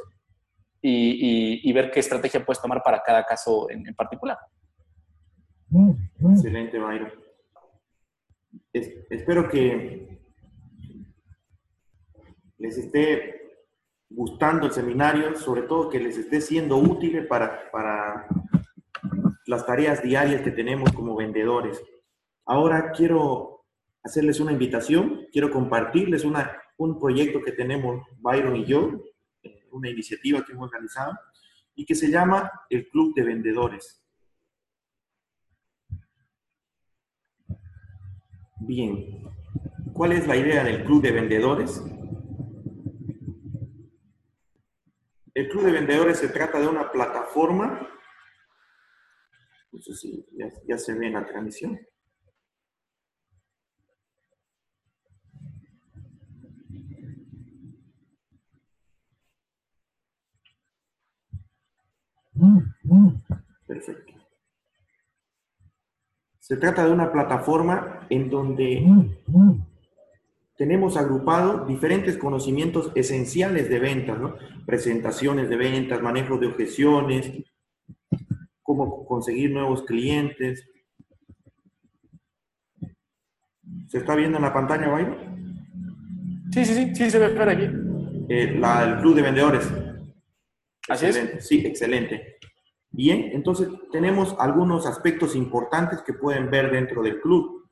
y, ver qué estrategia puedes tomar para cada caso en, particular. Excelente, Mayro. espero que les esté gustando el seminario, sobre todo que les esté siendo útil para, para las tareas diarias que tenemos como vendedores. Ahora quiero hacerles una invitación, quiero compartirles una, un proyecto que tenemos Byron y yo, una iniciativa que hemos organizado y que se llama el Club de Vendedores. Bien, ¿cuál es la idea del Club de Vendedores? El Club de Vendedores se trata de una plataforma, no sé si ya, se ve en la transmisión. Perfecto. Se trata de una plataforma en donde tenemos agrupado diferentes conocimientos esenciales de ventas, ¿no? Presentaciones de ventas, manejo de objeciones, cómo conseguir nuevos clientes. ¿Se está viendo en la pantalla, Bayro? Sí, sí, sí, sí, se ve ver aquí. Eh, la, el club de vendedores. Así es. Sí, excelente. Bien, entonces tenemos algunos aspectos importantes que pueden ver dentro del club.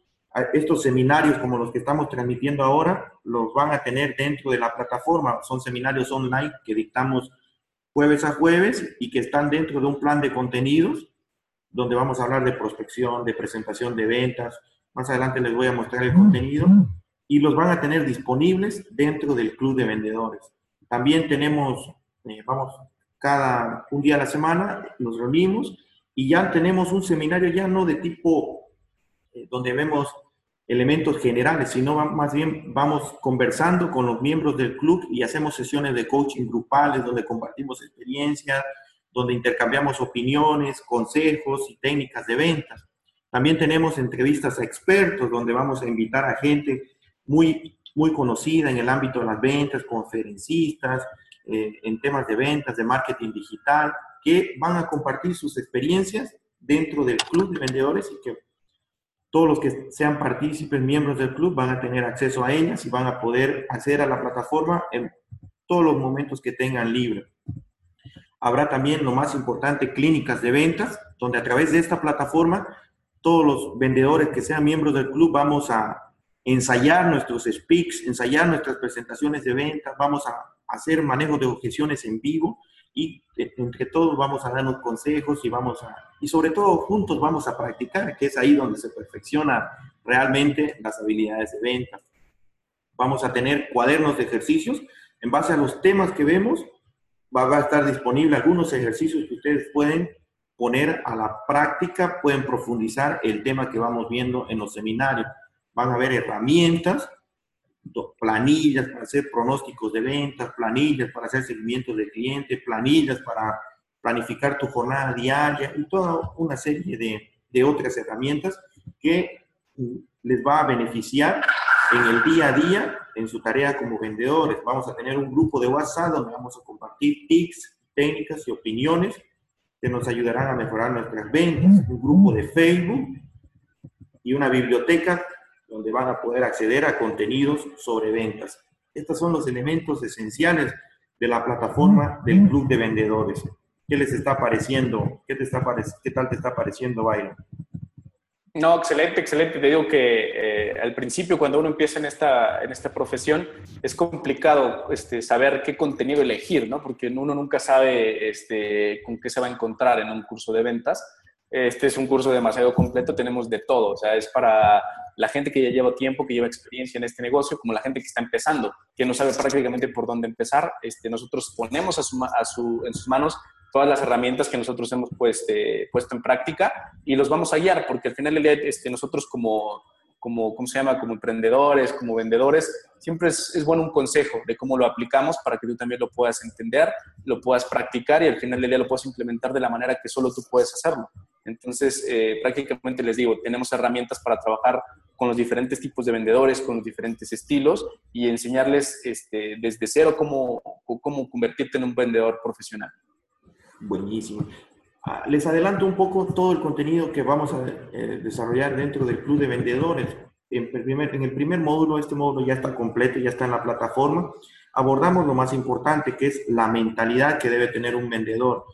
Estos seminarios como los que estamos transmitiendo ahora los van a tener dentro de la plataforma. Son seminarios online que dictamos jueves a jueves y que están dentro de un plan de contenidos donde vamos a hablar de prospección, de presentación de ventas. Más adelante les voy a mostrar el contenido y los van a tener disponibles dentro del club de vendedores. También tenemos, eh, vamos, cada un día a la semana nos reunimos y ya tenemos un seminario ya no de tipo eh, donde vemos elementos generales, sino más bien vamos conversando con los miembros del club y hacemos sesiones de coaching grupales donde compartimos experiencias, donde intercambiamos opiniones, consejos y técnicas de ventas. También tenemos entrevistas a expertos donde vamos a invitar a gente muy, muy conocida en el ámbito de las ventas, conferencistas, eh, en temas de ventas, de marketing digital, que van a compartir sus experiencias dentro del club de vendedores y que todos los que sean partícipes, miembros del club, van a tener acceso a ellas y van a poder acceder a la plataforma en todos los momentos que tengan libre. Habrá también, lo más importante, clínicas de ventas, donde a través de esta plataforma, todos los vendedores que sean miembros del club vamos a ensayar nuestros speaks, ensayar nuestras presentaciones de ventas, vamos a hacer manejo de objeciones en vivo y eh, entre todos vamos a darnos consejos y vamos a, y sobre todo juntos vamos a practicar, que es ahí donde se perfecciona realmente las habilidades de venta. Vamos a tener cuadernos de ejercicios en base a los temas que vemos, va a estar disponible algunos ejercicios que ustedes pueden poner a la práctica, pueden profundizar el tema que vamos viendo en los seminarios. Van a haber herramientas planillas para hacer pronósticos de ventas, planillas para hacer seguimiento de clientes, planillas para planificar tu jornada diaria y toda una serie de, de otras herramientas que les va a beneficiar en el día a día en su tarea como vendedores. Vamos a tener un grupo de WhatsApp donde vamos a compartir tips, técnicas y opiniones que nos ayudarán a mejorar nuestras ventas. Un grupo de Facebook y una biblioteca donde van a poder acceder a contenidos sobre ventas. Estos son los elementos esenciales de la plataforma del Club de Vendedores. ¿Qué les está pareciendo? ¿Qué, te está qué tal te está pareciendo, Byron? No, excelente, excelente. Te digo que eh, al principio, cuando uno empieza en esta, en esta profesión, es complicado este, saber qué contenido elegir, ¿no? Porque uno nunca sabe este, con qué se va a encontrar en un curso de ventas. Este es un curso demasiado completo, tenemos de todo, o sea, es para la gente que ya lleva tiempo, que lleva experiencia en este negocio, como la gente que está empezando, que no sabe prácticamente por dónde empezar. Este, nosotros ponemos a su, en sus manos todas las herramientas que nosotros hemos pues, puesto en práctica y los vamos a guiar, porque al final del día este, nosotros como, como, ¿cómo se llama? Como emprendedores, como vendedores, siempre es, es, bueno un consejo de cómo lo aplicamos para que tú también lo puedas entender, lo puedas practicar y al final del día lo puedas implementar de la manera que solo tú puedes hacerlo. Entonces, eh, prácticamente les digo, tenemos herramientas para trabajar con los diferentes tipos de vendedores, con los diferentes estilos y enseñarles este, desde cero cómo, cómo convertirte en un vendedor profesional. Buenísimo. Ah, les adelanto un poco todo el contenido que vamos a eh, desarrollar dentro del Club de Vendedores. En en el primer módulo, este módulo ya está completo, ya está en la plataforma. Abordamos lo más importante, que es la mentalidad que debe tener un vendedor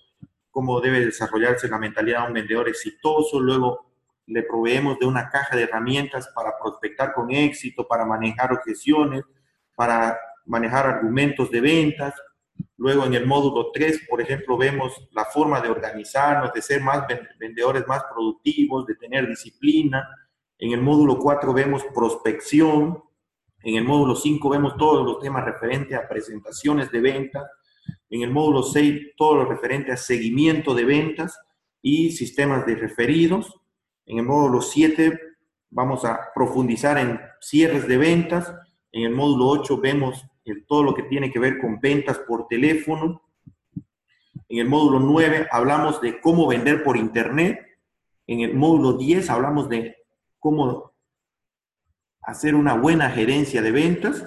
cómo debe desarrollarse la mentalidad de un vendedor exitoso, luego le proveemos de una caja de herramientas para prospectar con éxito, para manejar objeciones, para manejar argumentos de ventas. Luego en el módulo 3, por ejemplo, vemos la forma de organizarnos, de ser más vendedores más productivos, de tener disciplina. En el módulo 4 vemos prospección. En el módulo 5 vemos todos los temas referentes a presentaciones de ventas. En el módulo 6, todo lo referente a seguimiento de ventas y sistemas de referidos. En el módulo 7, vamos a profundizar en cierres de ventas. En el módulo 8 vemos todo lo que tiene que ver con ventas por teléfono. En el módulo 9 hablamos de cómo vender por internet. En el módulo 10 hablamos de cómo hacer una buena gerencia de ventas.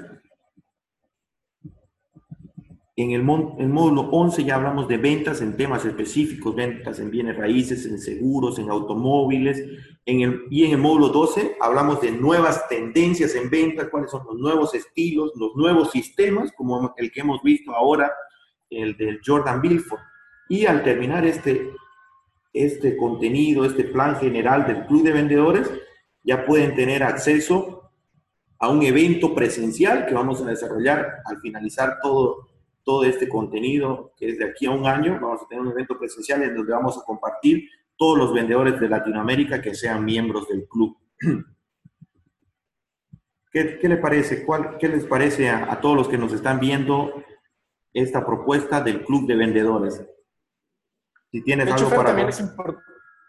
En el, módulo 11 ya hablamos de ventas en temas específicos, ventas en bienes raíces, en seguros, en automóviles. En el, y en el módulo 12 hablamos de nuevas tendencias en ventas, cuáles son los nuevos estilos, los nuevos sistemas, como el que hemos visto ahora, el del Jordan Belfort. Y al terminar este, este contenido, este plan general del Club de Vendedores, ya pueden tener acceso a un evento presencial que vamos a desarrollar al finalizar todo todo este contenido, que es de aquí a un año, vamos a tener un evento presencial en donde vamos a compartir todos los vendedores de Latinoamérica que sean miembros del club. ¿Qué, qué le parece? ¿Cuál, ¿Qué les parece a, todos los que nos están viendo esta propuesta del club de vendedores? Si tienes algo para... También es,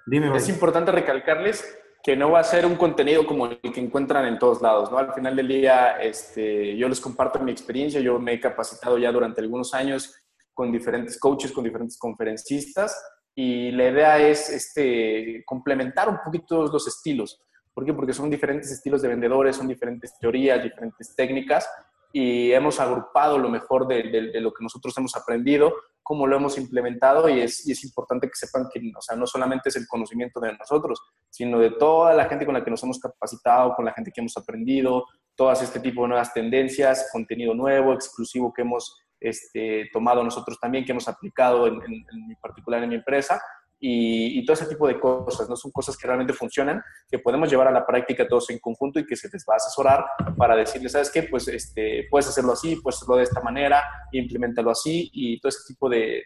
Dime, es importante recalcarles que no va a ser un contenido como el que encuentran en todos lados, ¿no? Al final del día, este, yo les comparto mi experiencia, yo me he capacitado ya durante algunos años con diferentes coaches, con diferentes conferencistas, y la idea es este, complementar un poquito los estilos. ¿Por qué? Porque son diferentes estilos de vendedores, son diferentes teorías, diferentes técnicas, y hemos agrupado lo mejor de, lo que nosotros hemos aprendido cómo lo hemos implementado y es, y es, importante que sepan que o sea, no solamente es el conocimiento de nosotros, sino de toda la gente con la que nos hemos capacitado, con la gente que hemos aprendido, todas este tipo de nuevas tendencias, contenido nuevo, exclusivo que hemos este, tomado nosotros también, que hemos aplicado en, en, en particular en mi empresa y, todo ese tipo de cosas, ¿no? Son cosas que realmente funcionan, que podemos llevar a la práctica todos en conjunto y que se les va a asesorar para decirles, ¿sabes qué? Pues este, puedes hacerlo así, puedes hacerlo de esta manera, implementalo así y todo ese tipo de,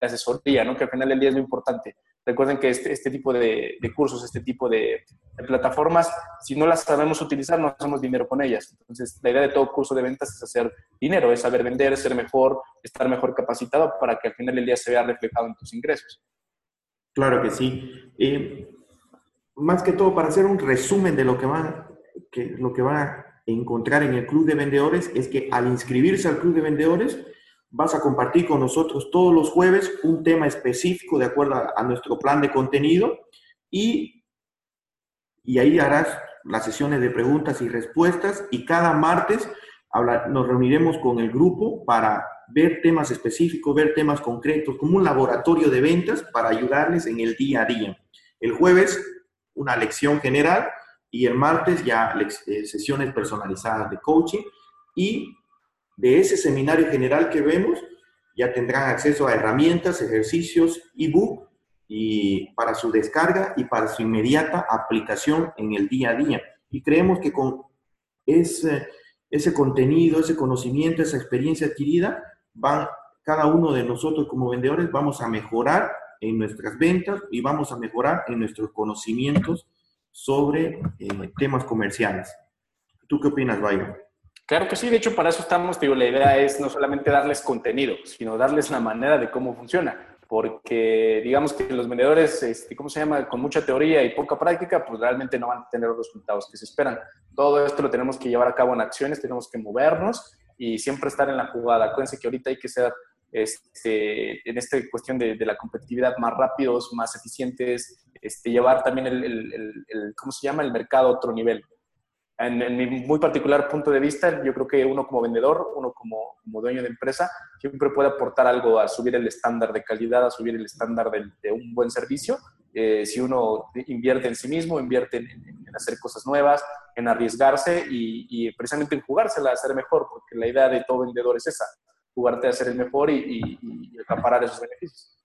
asesoría, ¿no? Que al final del día es lo importante. Recuerden que este, este tipo de, cursos, este tipo de, plataformas, si no las sabemos utilizar, no hacemos dinero con ellas. Entonces, la idea de todo curso de ventas es hacer dinero, es saber vender, ser mejor, estar mejor capacitado para que al final del día se vea reflejado en tus ingresos. Claro que sí. Eh, más que todo, para hacer un resumen de lo que, van, que, lo que a encontrar en el Club de Vendedores, es que al inscribirse al Club de Vendedores, vas a compartir con nosotros todos los jueves un tema específico de acuerdo a, nuestro plan de contenido y, y ahí harás las sesiones de preguntas y respuestas y cada martes nos reuniremos con el grupo para ver temas específicos, ver temas concretos, como un laboratorio de ventas para ayudarles en el día a día. El jueves, una lección general y el martes ya eh, sesiones personalizadas de coaching y de ese seminario general que vemos ya tendrán acceso a herramientas, ejercicios, ebook y para su descarga y para su inmediata aplicación en el día a día. Y creemos que con ese, ese contenido, ese conocimiento, esa experiencia adquirida, van, cada uno de nosotros como vendedores vamos a mejorar en nuestras ventas y vamos a mejorar en nuestros conocimientos sobre eh, temas comerciales. ¿Tú qué opinas, Byron? Claro que sí, de hecho para eso estamos, digo, la idea es no solamente darles contenido, sino darles la manera de cómo funciona, porque digamos que los vendedores, este, ¿cómo se llama? Con mucha teoría y poca práctica, pues realmente no van a tener los resultados que se esperan. Todo esto lo tenemos que llevar a cabo en acciones, tenemos que movernos y siempre estar en la jugada. Acuérdense que ahorita hay que ser, este, en esta cuestión de, la competitividad, más rápidos, más eficientes, este, llevar también el, el, ¿cómo se llama?, el mercado a otro nivel. En, mi muy particular punto de vista, yo creo que uno como vendedor, uno como, como, dueño de empresa, siempre puede aportar algo a subir el estándar de calidad, a subir el estándar de, de un buen servicio. Eh, si uno invierte en sí mismo, invierte en, en, hacer cosas nuevas, en arriesgarse y, y, precisamente en jugársela a ser mejor, porque la idea de todo vendedor es esa, jugarte a ser el mejor y, y, y acaparar esos beneficios.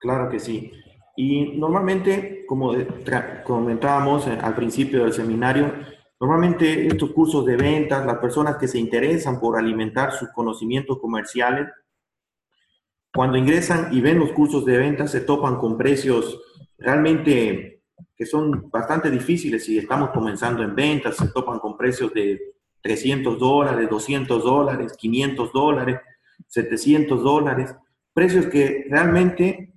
Claro que sí. Y normalmente, como comentábamos eh, al principio del seminario, normalmente estos cursos de ventas, las personas que se interesan por alimentar sus conocimientos comerciales, cuando ingresan y ven los cursos de ventas, se topan con precios realmente que son bastante difíciles si estamos comenzando en ventas, se topan con precios de 300 dólares, 200 dólares, 500 dólares, 700 dólares, precios que realmente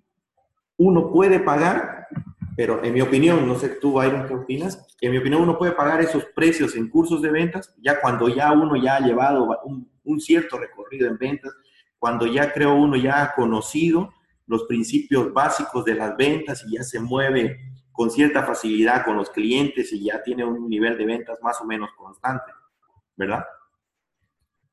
uno puede pagar, pero en mi opinión, no sé tú, Byron, ¿qué opinas? En mi opinión, uno puede pagar esos precios en cursos de ventas ya cuando ya uno ya ha llevado un, un cierto recorrido en ventas, cuando ya creo uno ya ha conocido los principios básicos de las ventas y ya se mueve con cierta facilidad con los clientes y ya tiene un nivel de ventas más o menos constante, ¿verdad?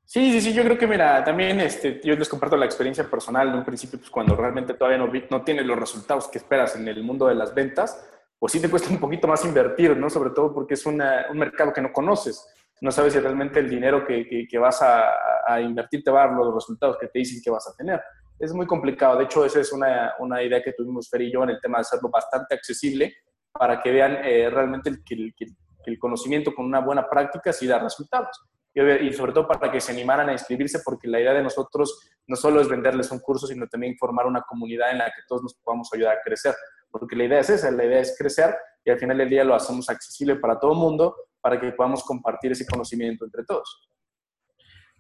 Sí, sí, sí, yo creo que mira, también este, yo les comparto la experiencia personal de un principio, pues cuando realmente todavía no, no tienes los resultados que esperas en el mundo de las ventas, pues sí te cuesta un poquito más invertir, ¿no? Sobre todo porque es un mercado que no conoces. No sabes si realmente el dinero que, que, vas a, a, invertir te va a dar los resultados que te dicen que vas a tener. Es muy complicado. De hecho, esa es una, una idea que tuvimos Fer y yo en el tema de hacerlo bastante accesible para que vean eh, realmente el, que, el, conocimiento con una buena práctica sí da resultados y sobre todo para que se animaran a inscribirse, porque la idea de nosotros no solo es venderles un curso, sino también formar una comunidad en la que todos nos podamos ayudar a crecer, porque la idea es esa, la idea es crecer y al final del día lo hacemos accesible para todo el mundo, para que podamos compartir ese conocimiento entre todos.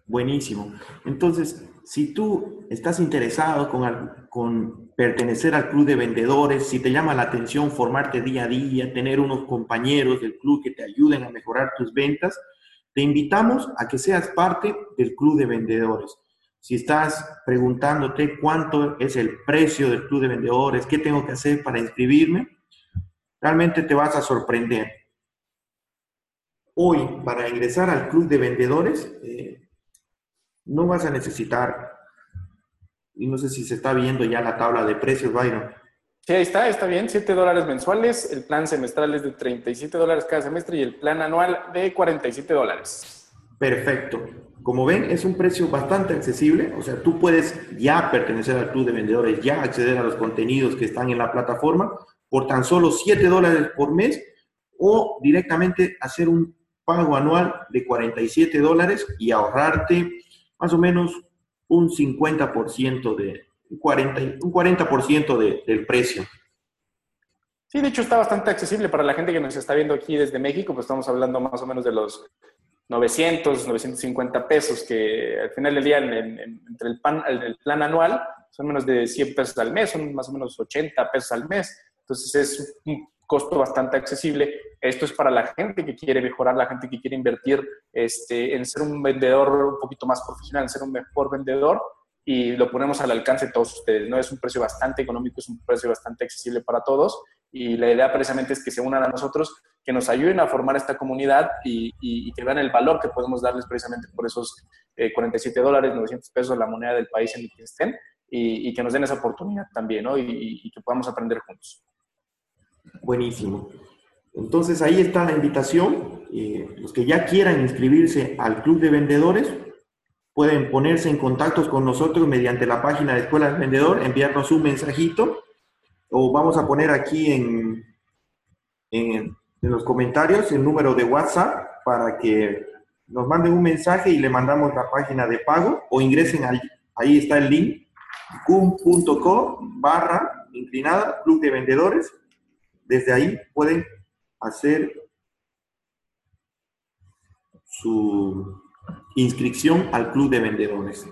Buenísimo. Entonces, si tú estás interesado con, con, pertenecer al club de vendedores, si te llama la atención formarte día a día, tener unos compañeros del club que te ayuden a mejorar tus ventas, te invitamos a que seas parte del club de vendedores. Si estás preguntándote cuánto es el precio del club de vendedores, qué tengo que hacer para inscribirme, realmente te vas a sorprender. Hoy, para ingresar al club de vendedores, eh, no vas a necesitar, y no sé si se está viendo ya la tabla de precios, Byron, Sí, ahí está, está bien. 7 dólares mensuales. El plan semestral es de 37 dólares cada semestre y el plan anual de 47 dólares. Perfecto. Como ven, es un precio bastante accesible. O sea, tú puedes ya pertenecer al club de vendedores, ya acceder a los contenidos que están en la plataforma por tan solo 7 dólares por mes o directamente hacer un pago anual de 47 dólares y ahorrarte más o menos un 50% de, un 40%, un 40 de, del precio. Sí, de hecho está bastante accesible para la gente que nos está viendo aquí desde México, pues estamos hablando más o menos de los 900, 950 pesos, que al final del día entre el, pan, el, plan anual son menos de 100 pesos al mes, son más o menos 80 pesos al mes. Entonces es un costo bastante accesible. Esto es para la gente que quiere mejorar, la gente que quiere invertir este, en ser un vendedor un poquito más profesional, en ser un mejor vendedor y lo ponemos al alcance de todos ustedes. ¿no? Es un precio bastante económico, es un precio bastante accesible para todos y la idea precisamente es que se unan a nosotros, que nos ayuden a formar esta comunidad y, y, que vean el valor que podemos darles precisamente por esos 47 eh, dólares, 900 pesos la moneda del país en el que estén y, y que nos den esa oportunidad también ¿no? y, que podamos aprender juntos. Buenísimo. Entonces ahí está la invitación. Eh, los que ya quieran inscribirse al Club de Vendedores, pueden ponerse en contacto con nosotros mediante la página de Escuela del Vendedor, enviarnos un mensajito o vamos a poner aquí en, en, los comentarios el número de WhatsApp para que nos manden un mensaje y le mandamos la página de pago o ingresen ahí, ahí está el link, cum.co barra inclinada, Club de Vendedores. Desde ahí pueden hacer su inscripción al club de vendedores.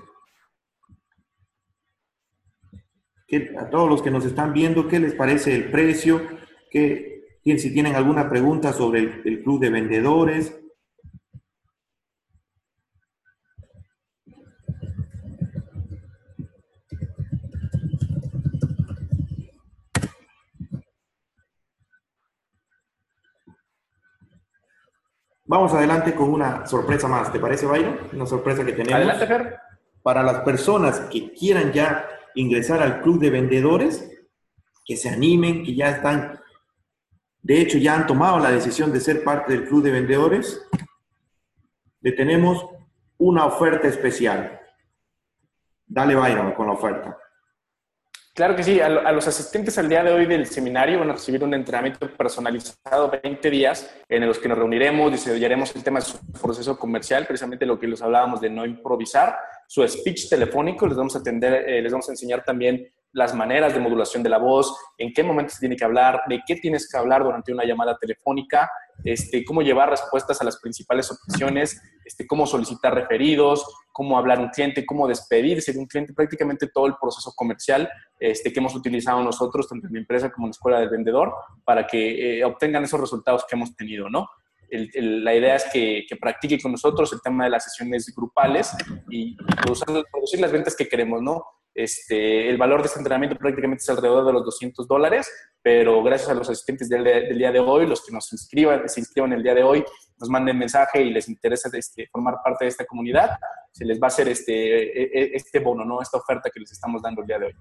a todos los que nos están viendo, ¿qué les parece el precio? ¿Qué, si tienen alguna pregunta sobre el club de vendedores, Vamos adelante con una sorpresa más. ¿Te parece, Byron? Una sorpresa que tenemos. Adelante, Fer. Para las personas que quieran ya ingresar al club de vendedores, que se animen, que ya están, de hecho, ya han tomado la decisión de ser parte del club de vendedores, le tenemos una oferta especial. Dale, Byron, con la oferta. Claro que sí, a, los asistentes al día de hoy del seminario van a recibir un entrenamiento personalizado 20 días en los que nos reuniremos, desarrollaremos el tema de su proceso comercial, precisamente lo que les hablábamos de no improvisar, su speech telefónico, les vamos a atender, eh, les vamos a enseñar también las maneras de modulación de la voz, en qué momento se tiene que hablar, de qué tienes que hablar durante una llamada telefónica, este, cómo llevar respuestas a las principales opciones, este, cómo solicitar referidos, cómo hablar un cliente, cómo despedirse de un cliente, prácticamente todo el proceso comercial este, que hemos utilizado nosotros, tanto en mi empresa como en la escuela del vendedor, para que eh, obtengan esos resultados que hemos tenido, ¿no? la idea es que, que, practique con nosotros el tema de las sesiones grupales y, producir las ventas que queremos, ¿no? Este, el valor de este entrenamiento prácticamente es alrededor de los 200 dólares, pero gracias a los asistentes del, día de hoy, los que nos inscriban, se inscriban el día de hoy, nos manden mensaje y les interesa este, formar parte de esta comunidad, se les va a hacer este, e, e, este bono, ¿no? esta oferta que les estamos dando el día de hoy.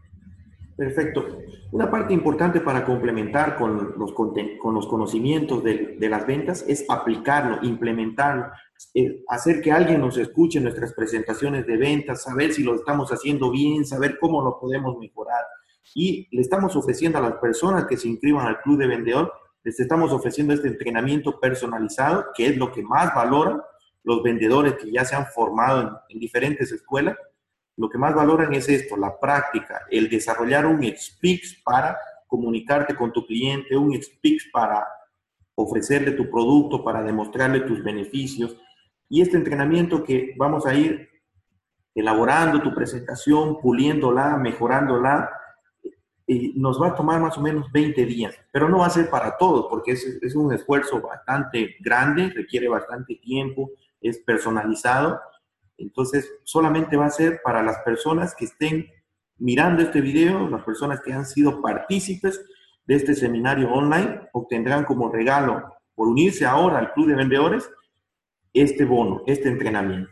Perfecto. Una parte importante para complementar con los, con los conocimientos de, de las ventas es aplicarlo, implementarlo. Eh, hacer que alguien nos escuche nuestras presentaciones de ventas, saber si lo estamos haciendo bien, saber cómo lo podemos mejorar. Y le estamos ofreciendo a las personas que se inscriban al club de vendedor, les estamos ofreciendo este entrenamiento personalizado, que es lo que más valoran los vendedores que ya se han formado en, diferentes escuelas. Lo que más valoran es esto, la práctica, el desarrollar un speech para comunicarte con tu cliente, un speech para ofrecerle tu producto, para demostrarle tus beneficios, y este entrenamiento que vamos a ir elaborando tu presentación, puliéndola, mejorándola, y nos va a tomar más o menos 20 días, pero no va a ser para todos, porque es, es un esfuerzo bastante grande, requiere bastante tiempo, es personalizado, entonces solamente va a ser para las personas que estén mirando este video, las personas que han sido partícipes de este seminario online, obtendrán como regalo por unirse ahora al Club de Vendedores este bono, este entrenamiento.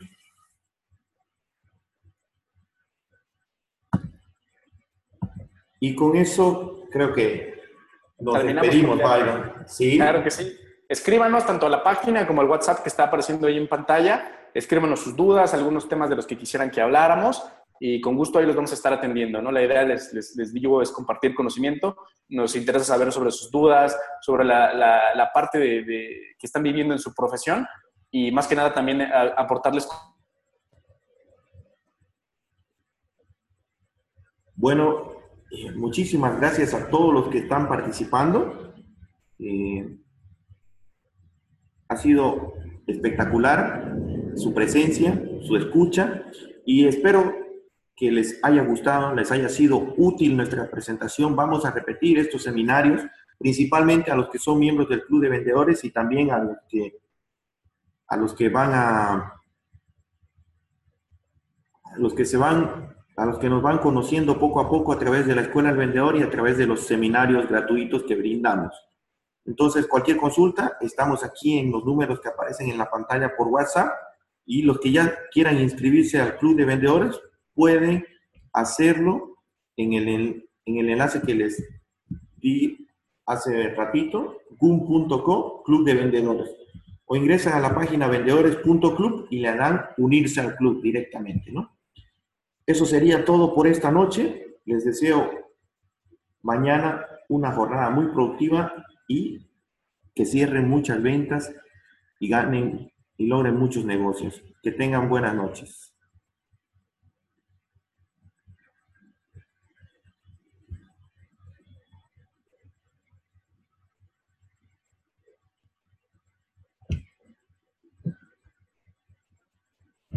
Y con eso creo que nos despedimos, Byron. ¿Sí? Claro que sí. Escríbanos tanto a la página como al WhatsApp que está apareciendo ahí en pantalla. Escríbanos sus dudas, algunos temas de los que quisieran que habláramos y con gusto ahí los vamos a estar atendiendo. ¿no? La idea, les, les, digo, es compartir conocimiento. Nos interesa saber sobre sus dudas, sobre la, la, parte de, que están viviendo en su profesión y más que nada también eh, aportarles. Bueno, eh, muchísimas gracias a todos los que están participando. Eh, ha sido espectacular su presencia, su escucha y espero que les haya gustado, les haya sido útil nuestra presentación. Vamos a repetir estos seminarios, principalmente a los que son miembros del Club de Vendedores y también a los que a los que van a, a los que se van, a los que nos van conociendo poco a poco a través de la Escuela del Vendedor y a través de los seminarios gratuitos que brindamos. Entonces, cualquier consulta, estamos aquí en los números que aparecen en la pantalla por WhatsApp y los que ya quieran inscribirse al Club de Vendedores pueden hacerlo en el, en el enlace que les di hace ratito, gum.co, Club de Vendedores o ingresan a la página vendedores.club y le harán unirse al club directamente, ¿no? Eso sería todo por esta noche. Les deseo mañana una jornada muy productiva y que cierren muchas ventas y ganen y logren muchos negocios. Que tengan buenas noches.